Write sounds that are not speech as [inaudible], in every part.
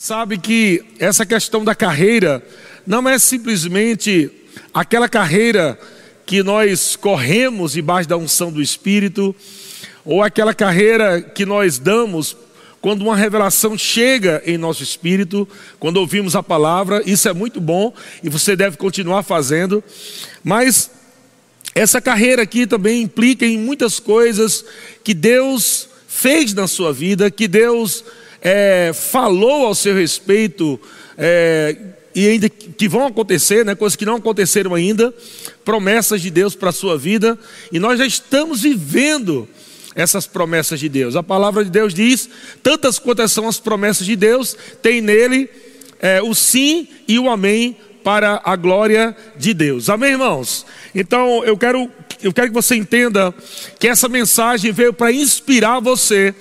Sabe que essa questão da carreira não é simplesmente aquela carreira que nós corremos debaixo da unção do Espírito, ou aquela carreira que nós damos quando uma revelação chega em nosso espírito, quando ouvimos a palavra, isso é muito bom e você deve continuar fazendo, mas essa carreira aqui também implica em muitas coisas que Deus fez na sua vida, que Deus é, falou ao seu respeito, é, e ainda que vão acontecer, né, coisas que não aconteceram ainda, promessas de Deus para a sua vida, e nós já estamos vivendo essas promessas de Deus. A palavra de Deus diz: tantas quantas são as promessas de Deus, tem nele é, o sim e o amém para a glória de Deus. Amém, irmãos? Então eu quero, eu quero que você entenda que essa mensagem veio para inspirar você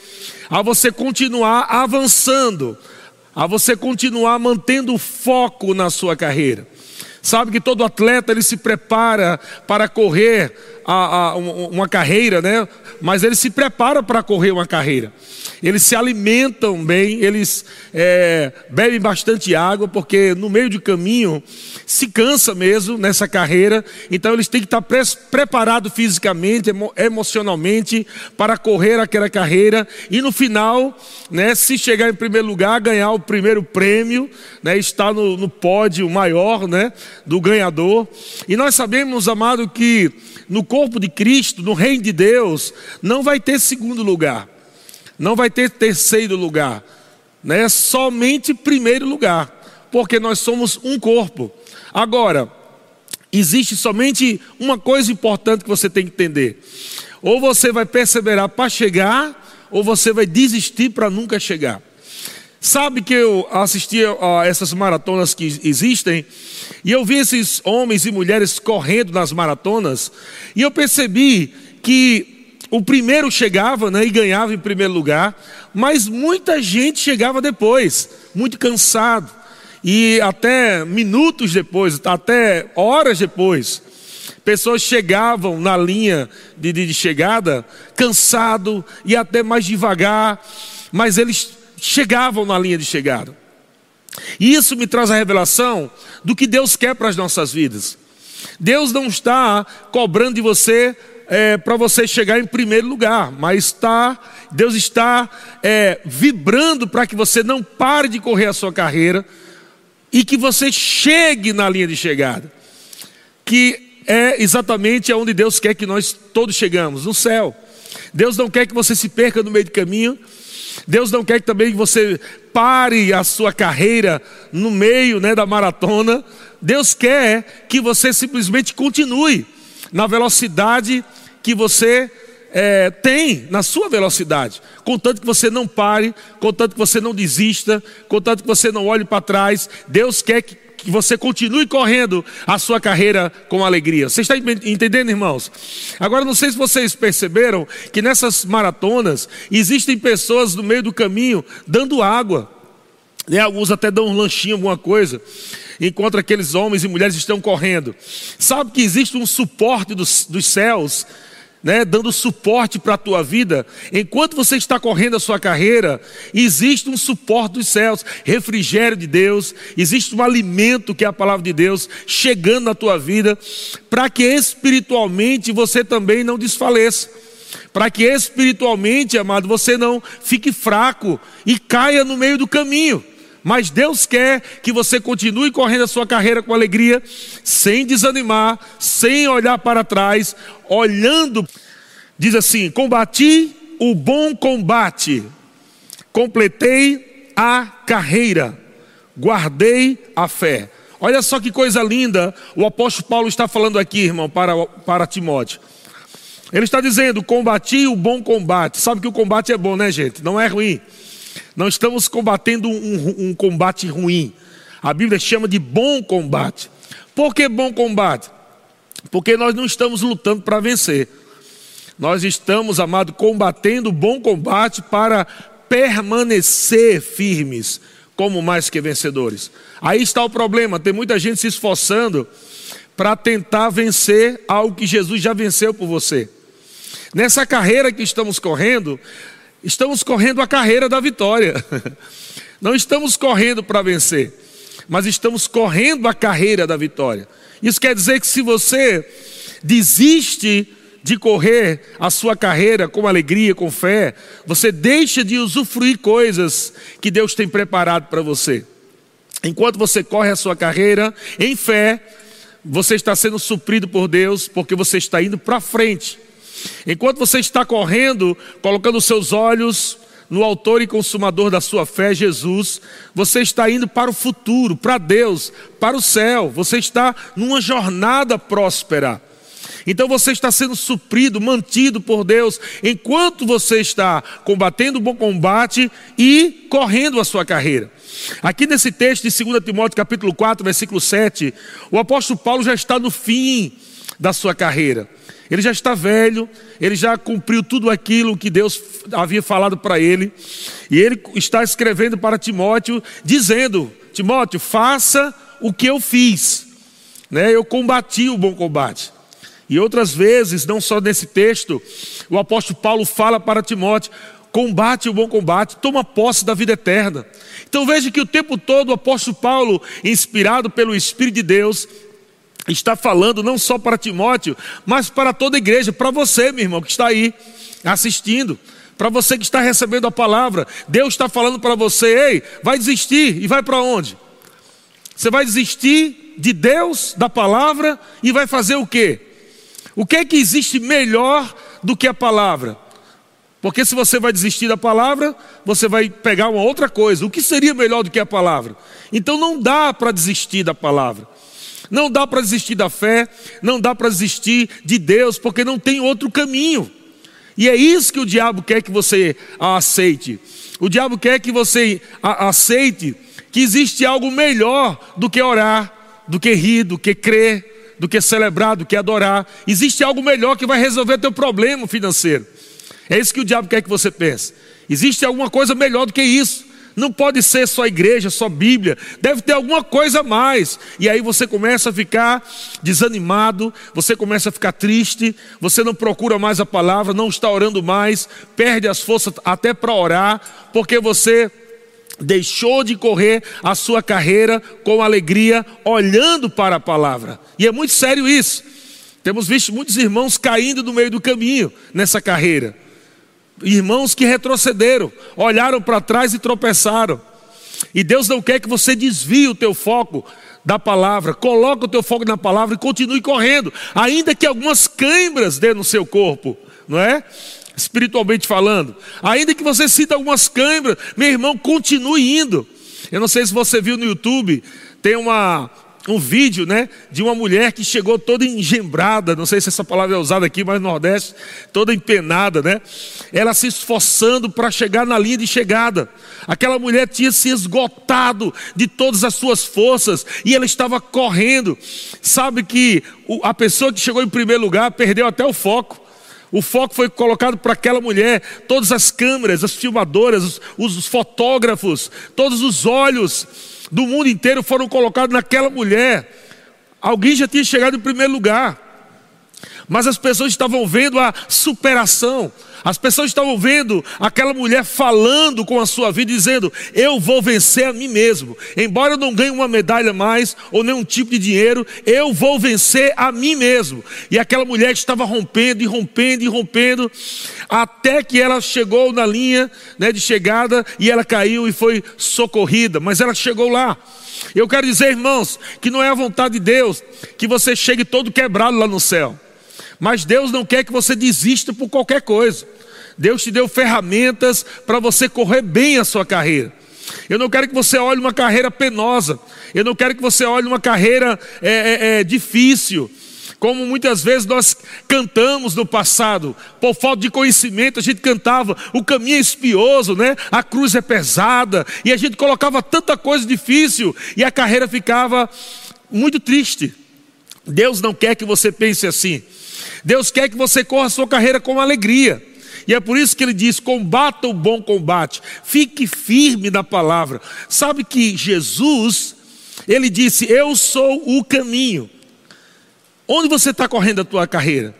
a você continuar avançando, a você continuar mantendo foco na sua carreira. Sabe que todo atleta ele se prepara para correr a, a, uma carreira, né? Mas ele se prepara para correr uma carreira eles se alimentam bem, eles é, bebem bastante água, porque no meio do caminho se cansa mesmo nessa carreira, então eles têm que estar pre preparados fisicamente, emo emocionalmente, para correr aquela carreira e no final, né, se chegar em primeiro lugar, ganhar o primeiro prêmio, né, estar no, no pódio maior né, do ganhador. E nós sabemos, amado, que no corpo de Cristo, no reino de Deus, não vai ter segundo lugar. Não vai ter terceiro lugar, né? Somente primeiro lugar, porque nós somos um corpo. Agora, existe somente uma coisa importante que você tem que entender: ou você vai perseverar para chegar, ou você vai desistir para nunca chegar. Sabe que eu assisti a essas maratonas que existem, e eu vi esses homens e mulheres correndo nas maratonas, e eu percebi que o primeiro chegava né, e ganhava em primeiro lugar, mas muita gente chegava depois, muito cansado, e até minutos depois, até horas depois, pessoas chegavam na linha de, de, de chegada, cansado e até mais devagar, mas eles chegavam na linha de chegada. E isso me traz a revelação do que Deus quer para as nossas vidas. Deus não está cobrando de você é, para você chegar em primeiro lugar, mas está, Deus está é, vibrando para que você não pare de correr a sua carreira e que você chegue na linha de chegada, que é exatamente aonde Deus quer que nós todos chegamos, no céu. Deus não quer que você se perca no meio do caminho. Deus não quer que também que você pare a sua carreira no meio né, da maratona. Deus quer que você simplesmente continue na velocidade que você é, tem na sua velocidade, contanto que você não pare, contanto que você não desista, contanto que você não olhe para trás. Deus quer que, que você continue correndo a sua carreira com alegria. Você está entendendo, irmãos? Agora, não sei se vocês perceberam que nessas maratonas existem pessoas no meio do caminho dando água. Né? Alguns até dão um lanchinho, alguma coisa enquanto aqueles homens e mulheres estão correndo. Sabe que existe um suporte dos, dos céus né, dando suporte para a tua vida, enquanto você está correndo a sua carreira, existe um suporte dos céus, refrigério de Deus, existe um alimento que é a palavra de Deus chegando na tua vida, para que espiritualmente você também não desfaleça. Para que espiritualmente, amado, você não fique fraco e caia no meio do caminho. Mas Deus quer que você continue correndo a sua carreira com alegria, sem desanimar, sem olhar para trás, olhando. Diz assim: Combati o bom combate, completei a carreira, guardei a fé. Olha só que coisa linda o apóstolo Paulo está falando aqui, irmão, para, para Timóteo. Ele está dizendo: combati o bom combate. Sabe que o combate é bom, né, gente? Não é ruim. Não estamos combatendo um, um combate ruim. A Bíblia chama de bom combate. Por que bom combate? Porque nós não estamos lutando para vencer. Nós estamos, amado, combatendo o bom combate para permanecer firmes como mais que vencedores. Aí está o problema, tem muita gente se esforçando para tentar vencer algo que Jesus já venceu por você. Nessa carreira que estamos correndo, Estamos correndo a carreira da vitória. [laughs] Não estamos correndo para vencer, mas estamos correndo a carreira da vitória. Isso quer dizer que se você desiste de correr a sua carreira com alegria, com fé, você deixa de usufruir coisas que Deus tem preparado para você. Enquanto você corre a sua carreira em fé, você está sendo suprido por Deus, porque você está indo para frente. Enquanto você está correndo, colocando seus olhos no autor e consumador da sua fé, Jesus, você está indo para o futuro, para Deus, para o céu, você está numa jornada próspera. Então você está sendo suprido, mantido por Deus, enquanto você está combatendo o bom combate e correndo a sua carreira. Aqui nesse texto de 2 Timóteo capítulo 4, versículo 7, o apóstolo Paulo já está no fim da sua carreira. Ele já está velho, ele já cumpriu tudo aquilo que Deus havia falado para ele, e ele está escrevendo para Timóteo, dizendo: Timóteo, faça o que eu fiz, né? eu combati o bom combate. E outras vezes, não só nesse texto, o apóstolo Paulo fala para Timóteo: combate o bom combate, toma posse da vida eterna. Então veja que o tempo todo o apóstolo Paulo, inspirado pelo Espírito de Deus, está falando não só para Timóteo, mas para toda a igreja, para você, meu irmão, que está aí assistindo, para você que está recebendo a palavra. Deus está falando para você: ei, vai desistir e vai para onde? Você vai desistir de Deus, da palavra, e vai fazer o quê? O que é que existe melhor do que a palavra? Porque se você vai desistir da palavra, você vai pegar uma outra coisa. O que seria melhor do que a palavra? Então não dá para desistir da palavra. Não dá para desistir da fé, não dá para desistir de Deus, porque não tem outro caminho. E é isso que o diabo quer que você aceite. O diabo quer que você aceite que existe algo melhor do que orar, do que rir, do que crer, do que celebrar, do que adorar. Existe algo melhor que vai resolver teu problema financeiro. É isso que o diabo quer que você pense. Existe alguma coisa melhor do que isso. Não pode ser só igreja, só Bíblia. Deve ter alguma coisa a mais. E aí você começa a ficar desanimado, você começa a ficar triste, você não procura mais a palavra, não está orando mais, perde as forças até para orar, porque você deixou de correr a sua carreira com alegria, olhando para a palavra. E é muito sério isso. Temos visto muitos irmãos caindo no meio do caminho nessa carreira. Irmãos que retrocederam, olharam para trás e tropeçaram. E Deus não quer que você desvie o teu foco da palavra. Coloque o teu foco na palavra e continue correndo, ainda que algumas câimbras dê no seu corpo, não é? espiritualmente falando. Ainda que você sinta algumas câimbras, meu irmão, continue indo. Eu não sei se você viu no YouTube, tem uma, um vídeo, né, de uma mulher que chegou toda engembrada, não sei se essa palavra é usada aqui, mas no Nordeste, toda empenada, né? Ela se esforçando para chegar na linha de chegada. Aquela mulher tinha se esgotado de todas as suas forças e ela estava correndo. Sabe que a pessoa que chegou em primeiro lugar perdeu até o foco. O foco foi colocado para aquela mulher, todas as câmeras, as filmadoras, os, os fotógrafos, todos os olhos do mundo inteiro foram colocados naquela mulher. Alguém já tinha chegado em primeiro lugar, mas as pessoas estavam vendo a superação, as pessoas estavam vendo aquela mulher falando com a sua vida, dizendo: Eu vou vencer a mim mesmo. Embora eu não ganhe uma medalha mais ou nenhum tipo de dinheiro, eu vou vencer a mim mesmo. E aquela mulher estava rompendo e rompendo e rompendo, até que ela chegou na linha né, de chegada e ela caiu e foi socorrida. Mas ela chegou lá. Eu quero dizer, irmãos, que não é a vontade de Deus que você chegue todo quebrado lá no céu. Mas Deus não quer que você desista por qualquer coisa. Deus te deu ferramentas para você correr bem a sua carreira. Eu não quero que você olhe uma carreira penosa. Eu não quero que você olhe uma carreira é, é, é, difícil. Como muitas vezes nós cantamos no passado, por falta de conhecimento, a gente cantava, o caminho é espioso, né? a cruz é pesada, e a gente colocava tanta coisa difícil, e a carreira ficava muito triste. Deus não quer que você pense assim. Deus quer que você corra a sua carreira com alegria. E é por isso que ele diz: combata o bom combate, fique firme na palavra. Sabe que Jesus, ele disse: Eu sou o caminho. Onde você está correndo a tua carreira?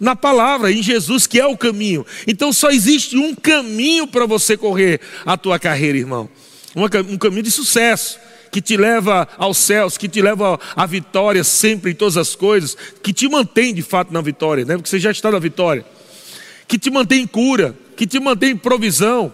Na palavra, em Jesus, que é o caminho. Então só existe um caminho para você correr a tua carreira, irmão. um caminho de sucesso, que te leva aos céus, que te leva à vitória sempre em todas as coisas, que te mantém de fato na vitória, né? porque você já está na vitória, que te mantém em cura, que te mantém em provisão.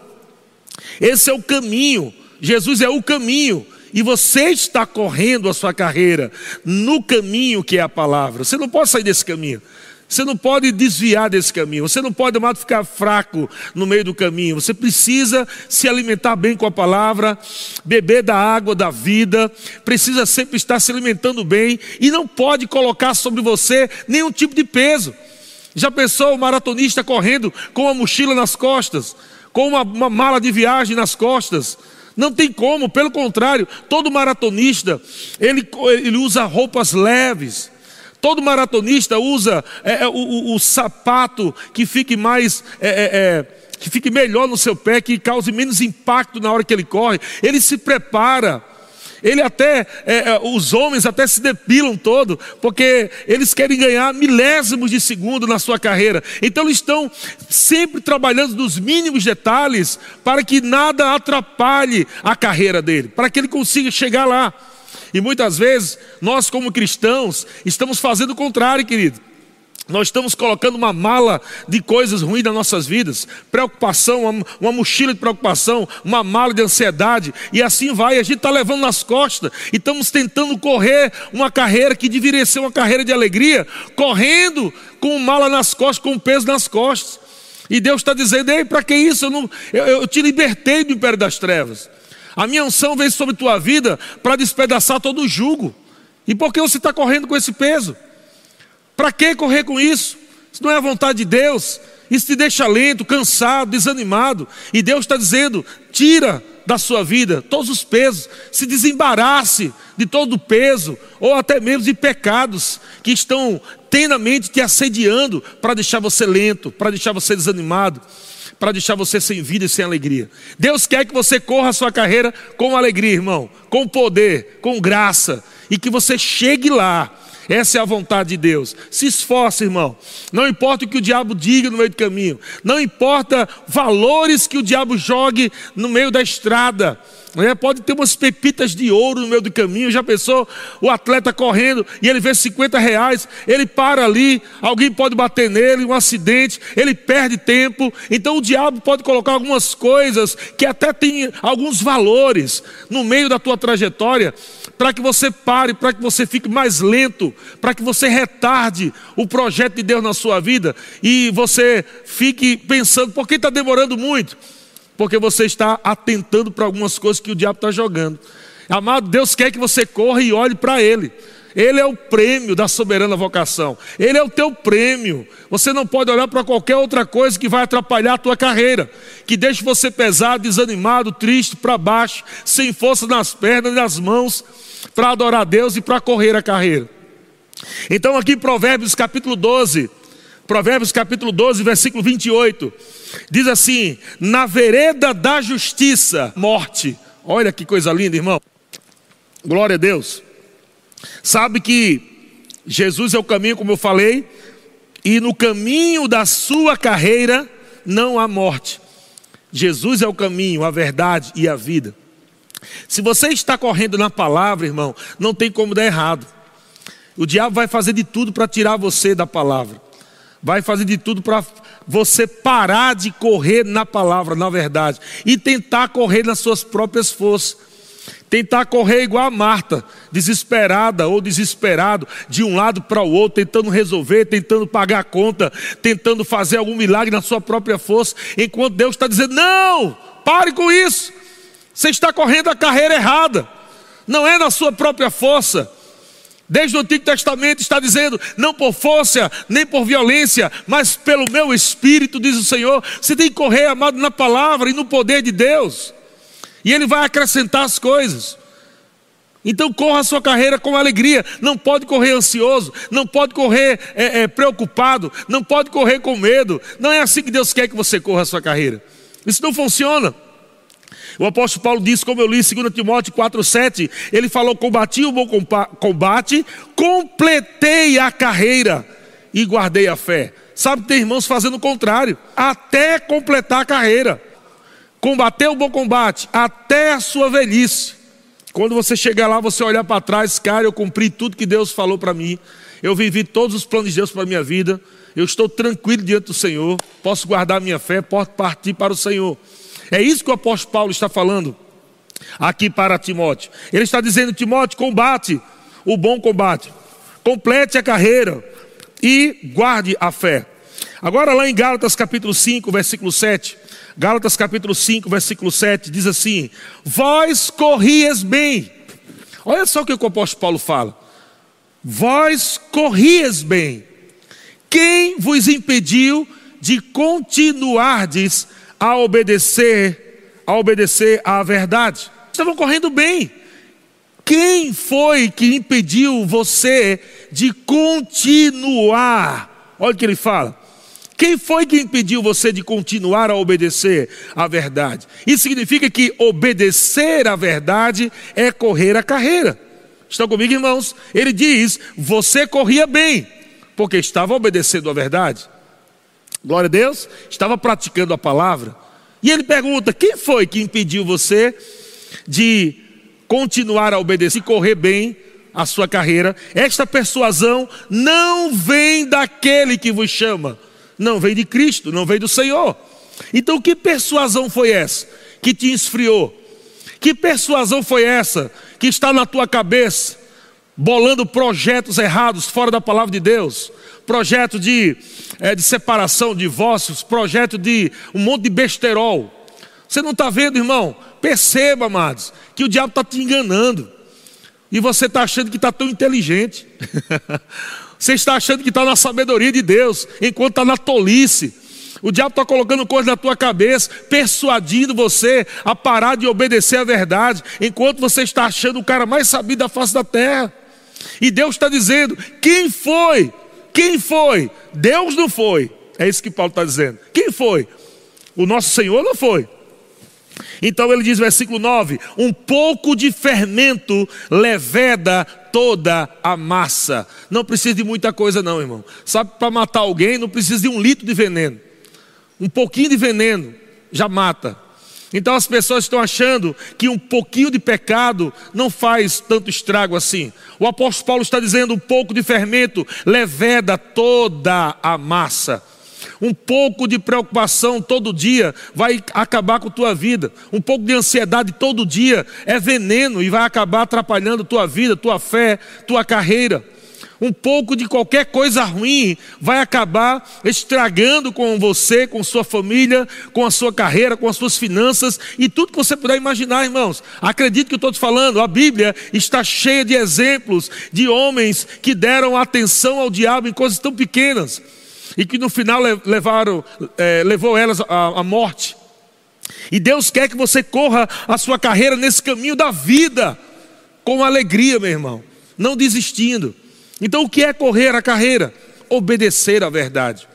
Esse é o caminho, Jesus é o caminho, e você está correndo a sua carreira no caminho que é a palavra. Você não pode sair desse caminho. Você não pode desviar desse caminho. Você não pode, amado, ficar fraco no meio do caminho. Você precisa se alimentar bem com a palavra, beber da água da vida, precisa sempre estar se alimentando bem e não pode colocar sobre você nenhum tipo de peso. Já pensou o maratonista correndo com uma mochila nas costas, com uma, uma mala de viagem nas costas? Não tem como, pelo contrário, todo maratonista ele, ele usa roupas leves. Todo maratonista usa é, é, o, o, o, sapato que fique mais. É, é, é, que fique melhor no seu pé, que cause menos impacto na hora que ele corre. Ele se prepara. Ele até, é, os homens até se depilam todo, porque eles querem ganhar milésimos de segundo na sua carreira. Então eles estão sempre trabalhando nos mínimos detalhes para que nada atrapalhe a carreira dele, para que ele consiga chegar lá. E muitas vezes, nós como cristãos, estamos fazendo o contrário, querido. Nós estamos colocando uma mala de coisas ruins nas nossas vidas, preocupação, uma, mochila de preocupação, uma mala de ansiedade, e assim vai. A gente está levando nas costas e estamos tentando correr uma carreira que deveria ser uma carreira de alegria, correndo com mala nas costas, com peso nas costas. E Deus está dizendo: Ei, para que isso? Eu, não, eu, eu te libertei do império das trevas. A minha unção veio sobre tua vida para despedaçar todo o jugo. E por que você está correndo com esse peso? Para que correr com isso? Isso não é a vontade de Deus. Isso te deixa lento, cansado, desanimado. E Deus está dizendo: tira da sua vida todos os pesos, se desembarace de todo o peso, ou até mesmo de pecados que estão tenamente te assediando para deixar você lento, para deixar você desanimado para deixar você sem vida e sem alegria. Deus quer que você corra a sua carreira com alegria, irmão, com poder, com graça, e que você chegue lá. Essa é a vontade de Deus. Se esforce, irmão. Não importa o que o diabo diga no meio do caminho. Não importa valores que o diabo jogue no meio da estrada. É, pode ter umas pepitas de ouro no meio do caminho. Já pensou o atleta correndo e ele vê 50 reais, ele para ali, alguém pode bater nele, um acidente, ele perde tempo. Então o diabo pode colocar algumas coisas que até tem alguns valores no meio da tua trajetória, para que você pare, para que você fique mais lento, para que você retarde o projeto de Deus na sua vida e você fique pensando, por que está demorando muito? porque você está atentando para algumas coisas que o diabo está jogando. Amado, Deus quer que você corra e olhe para Ele. Ele é o prêmio da soberana vocação. Ele é o teu prêmio. Você não pode olhar para qualquer outra coisa que vai atrapalhar a tua carreira, que deixe você pesado, desanimado, triste, para baixo, sem força nas pernas e nas mãos para adorar a Deus e para correr a carreira. Então aqui Provérbios capítulo 12, Provérbios capítulo 12, versículo 28. Diz assim: Na vereda da justiça, morte. Olha que coisa linda, irmão. Glória a Deus. Sabe que Jesus é o caminho, como eu falei, e no caminho da sua carreira não há morte. Jesus é o caminho, a verdade e a vida. Se você está correndo na palavra, irmão, não tem como dar errado. O diabo vai fazer de tudo para tirar você da palavra vai fazer de tudo para você parar de correr na palavra, na verdade, e tentar correr nas suas próprias forças. Tentar correr igual a Marta, desesperada ou desesperado, de um lado para o outro, tentando resolver, tentando pagar a conta, tentando fazer algum milagre na sua própria força, enquanto Deus está dizendo: não, pare com isso, você está correndo a carreira errada, não é na sua própria força, Desde o Antigo Testamento está dizendo: não por força, nem por violência, mas pelo meu espírito, diz o Senhor. Você tem que correr, amado, na palavra e no poder de Deus, e Ele vai acrescentar as coisas. Então corra a sua carreira com alegria. Não pode correr ansioso, não pode correr é, é, preocupado, não pode correr com medo. Não é assim que Deus quer que você corra a sua carreira. Isso não funciona. O apóstolo Paulo diz, como eu li em 2 Timóteo 4,7, ele falou: Combati o bom combate, completei a carreira e guardei a fé. Sabe, tem irmãos fazendo o contrário, até completar a carreira. combater o bom combate até a sua velhice. Quando você chegar lá, você olhar para trás, cara, eu cumpri tudo que Deus falou para mim. Eu vivi todos os planos de Deus para a minha vida. Eu estou tranquilo diante do Senhor. Posso guardar minha fé, posso partir para o Senhor. É isso que o apóstolo Paulo está falando aqui para Timóteo. Ele está dizendo: Timóteo, combate o bom combate, complete a carreira e guarde a fé. Agora, lá em Gálatas capítulo 5, versículo 7, Gálatas capítulo 5, versículo 7, diz assim: Vós corrias bem. Olha só o que o apóstolo Paulo fala. Vós corrias bem. Quem vos impediu de continuardes a obedecer, a obedecer à verdade? Estavam correndo bem. Quem foi que impediu você de continuar? Olha o que ele fala. Quem foi que impediu você de continuar a obedecer à verdade? Isso significa que obedecer à verdade é correr a carreira. Estão comigo, irmãos? Ele diz: você corria bem, porque estava obedecendo à verdade. Glória a Deus, estava praticando a palavra. E ele pergunta: quem foi que impediu você de continuar a obedecer e correr bem a sua carreira, esta persuasão não vem daquele que vos chama, não vem de Cristo, não vem do Senhor. Então, que persuasão foi essa que te esfriou? Que persuasão foi essa que está na tua cabeça, bolando projetos errados fora da palavra de Deus? Projeto de, é, de separação, divórcios, projeto de um monte de besterol. Você não está vendo, irmão? Perceba, amados, que o diabo está te enganando. E você está achando que está tão inteligente. [laughs] você está achando que está na sabedoria de Deus, enquanto está na tolice. O diabo está colocando coisas na tua cabeça, persuadindo você a parar de obedecer à verdade, enquanto você está achando o cara mais sabido da face da terra. E Deus está dizendo: quem foi? Quem foi? Deus não foi. É isso que Paulo está dizendo. Quem foi? O nosso Senhor não foi. Então ele diz, versículo 9: um pouco de fermento leveda toda a massa. Não precisa de muita coisa, não, irmão. Sabe, para matar alguém, não precisa de um litro de veneno. Um pouquinho de veneno já mata. Então as pessoas estão achando que um pouquinho de pecado não faz tanto estrago assim. O apóstolo Paulo está dizendo: um pouco de fermento leveda toda a massa. Um pouco de preocupação todo dia vai acabar com tua vida. Um pouco de ansiedade todo dia é veneno e vai acabar atrapalhando tua vida, tua fé, tua carreira. Um pouco de qualquer coisa ruim vai acabar estragando com você, com sua família, com a sua carreira, com as suas finanças e tudo que você puder imaginar, irmãos. Acredite que eu estou te falando, a Bíblia está cheia de exemplos de homens que deram atenção ao diabo em coisas tão pequenas e que no final levaram, é, levou elas à, à morte. E Deus quer que você corra a sua carreira nesse caminho da vida, com alegria, meu irmão, não desistindo. Então, o que é correr a carreira? Obedecer à verdade,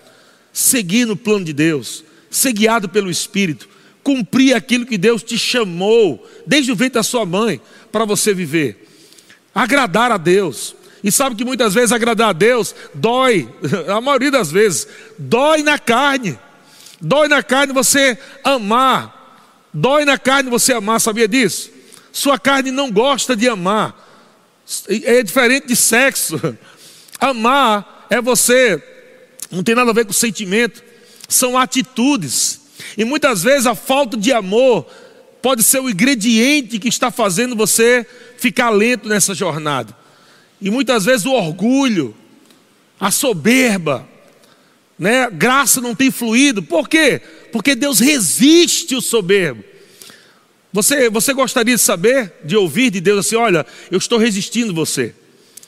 seguir no plano de Deus, ser guiado pelo Espírito, cumprir aquilo que Deus te chamou, desde o ventre da sua mãe, para você viver, agradar a Deus, e sabe que muitas vezes agradar a Deus dói, [laughs] a maioria das vezes, dói na carne. Dói na carne você amar. Dói na carne você amar, sabia disso? Sua carne não gosta de amar. É diferente de sexo. Amar é você, não tem nada a ver com sentimento, são atitudes. E muitas vezes a falta de amor pode ser o ingrediente que está fazendo você ficar lento nessa jornada. E muitas vezes o orgulho, a soberba, né? Graça não tem fluído. Por quê? Porque Deus resiste o soberbo. Você, você gostaria de saber, de ouvir de Deus assim: olha, eu estou resistindo você.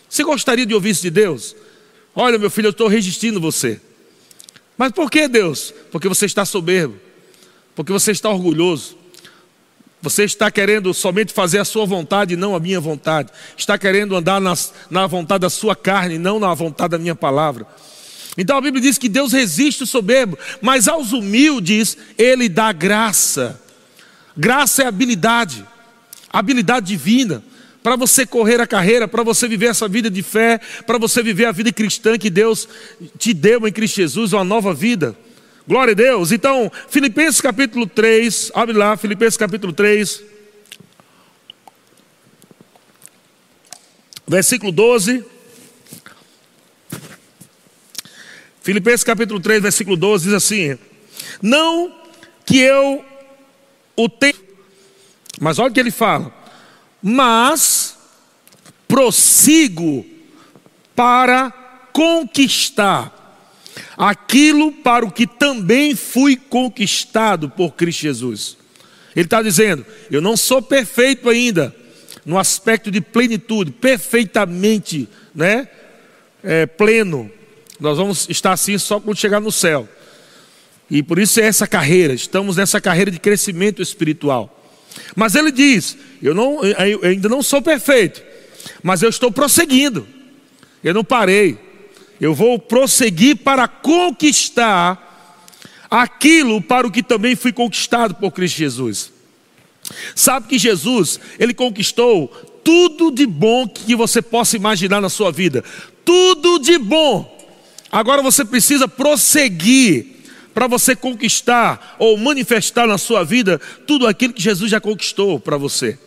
Você gostaria de ouvir isso de Deus? Olha, meu filho, eu estou resistindo você. Mas por que Deus? Porque você está soberbo, porque você está orgulhoso, você está querendo somente fazer a sua vontade e não a minha vontade. Está querendo andar nas, na vontade da sua carne e não na vontade da minha palavra. Então a Bíblia diz que Deus resiste o soberbo, mas aos humildes Ele dá graça. Graça é habilidade, habilidade divina, para você correr a carreira, para você viver essa vida de fé, para você viver a vida cristã que Deus te deu em Cristo Jesus, uma nova vida. Glória a Deus. Então, Filipenses capítulo 3, abre lá, Filipenses capítulo 3. Versículo 12. Filipenses capítulo 3, versículo 12 diz assim: Não que eu o tenha, mas olha o que ele fala, mas prossigo para conquistar aquilo para o que também fui conquistado por Cristo Jesus. Ele está dizendo: eu não sou perfeito ainda, no aspecto de plenitude, perfeitamente, né? É, pleno. Nós vamos estar assim só quando chegar no céu. E por isso é essa carreira, estamos nessa carreira de crescimento espiritual. Mas ele diz: eu, não, eu ainda não sou perfeito, mas eu estou prosseguindo. Eu não parei. Eu vou prosseguir para conquistar aquilo para o que também fui conquistado por Cristo Jesus. Sabe que Jesus, ele conquistou tudo de bom que você possa imaginar na sua vida. Tudo de bom. Agora você precisa prosseguir para você conquistar ou manifestar na sua vida tudo aquilo que Jesus já conquistou para você.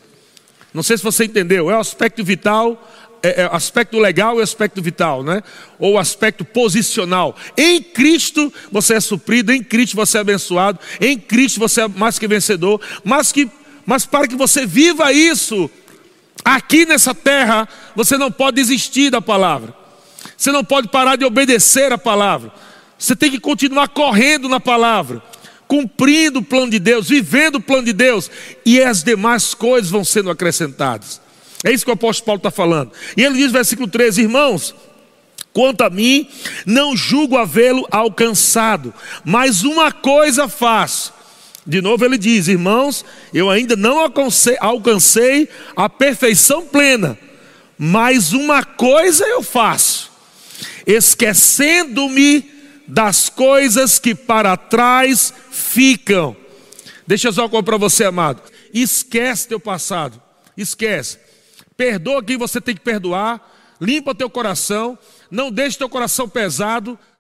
Não sei se você entendeu, é o aspecto vital, é, é aspecto legal e aspecto vital, né? Ou aspecto posicional. Em Cristo você é suprido, em Cristo você é abençoado, em Cristo você é mais que vencedor, mas, que, mas para que você viva isso aqui nessa terra, você não pode desistir da palavra. Você não pode parar de obedecer a palavra. Você tem que continuar correndo na palavra cumprindo o plano de Deus, vivendo o plano de Deus, e as demais coisas vão sendo acrescentadas. É isso que o apóstolo Paulo está falando. E ele diz, versículo 13: Irmãos, quanto a mim, não julgo havê-lo alcançado, mas uma coisa faço. De novo ele diz: Irmãos, eu ainda não alcancei, a perfeição plena, mas uma coisa eu faço, esquecendo-me das coisas que para trás ficam. Deixa eu só para você, amado. Esquece teu passado. Esquece. Perdoa quem você tem que perdoar. Limpa teu coração. Não deixe teu coração pesado.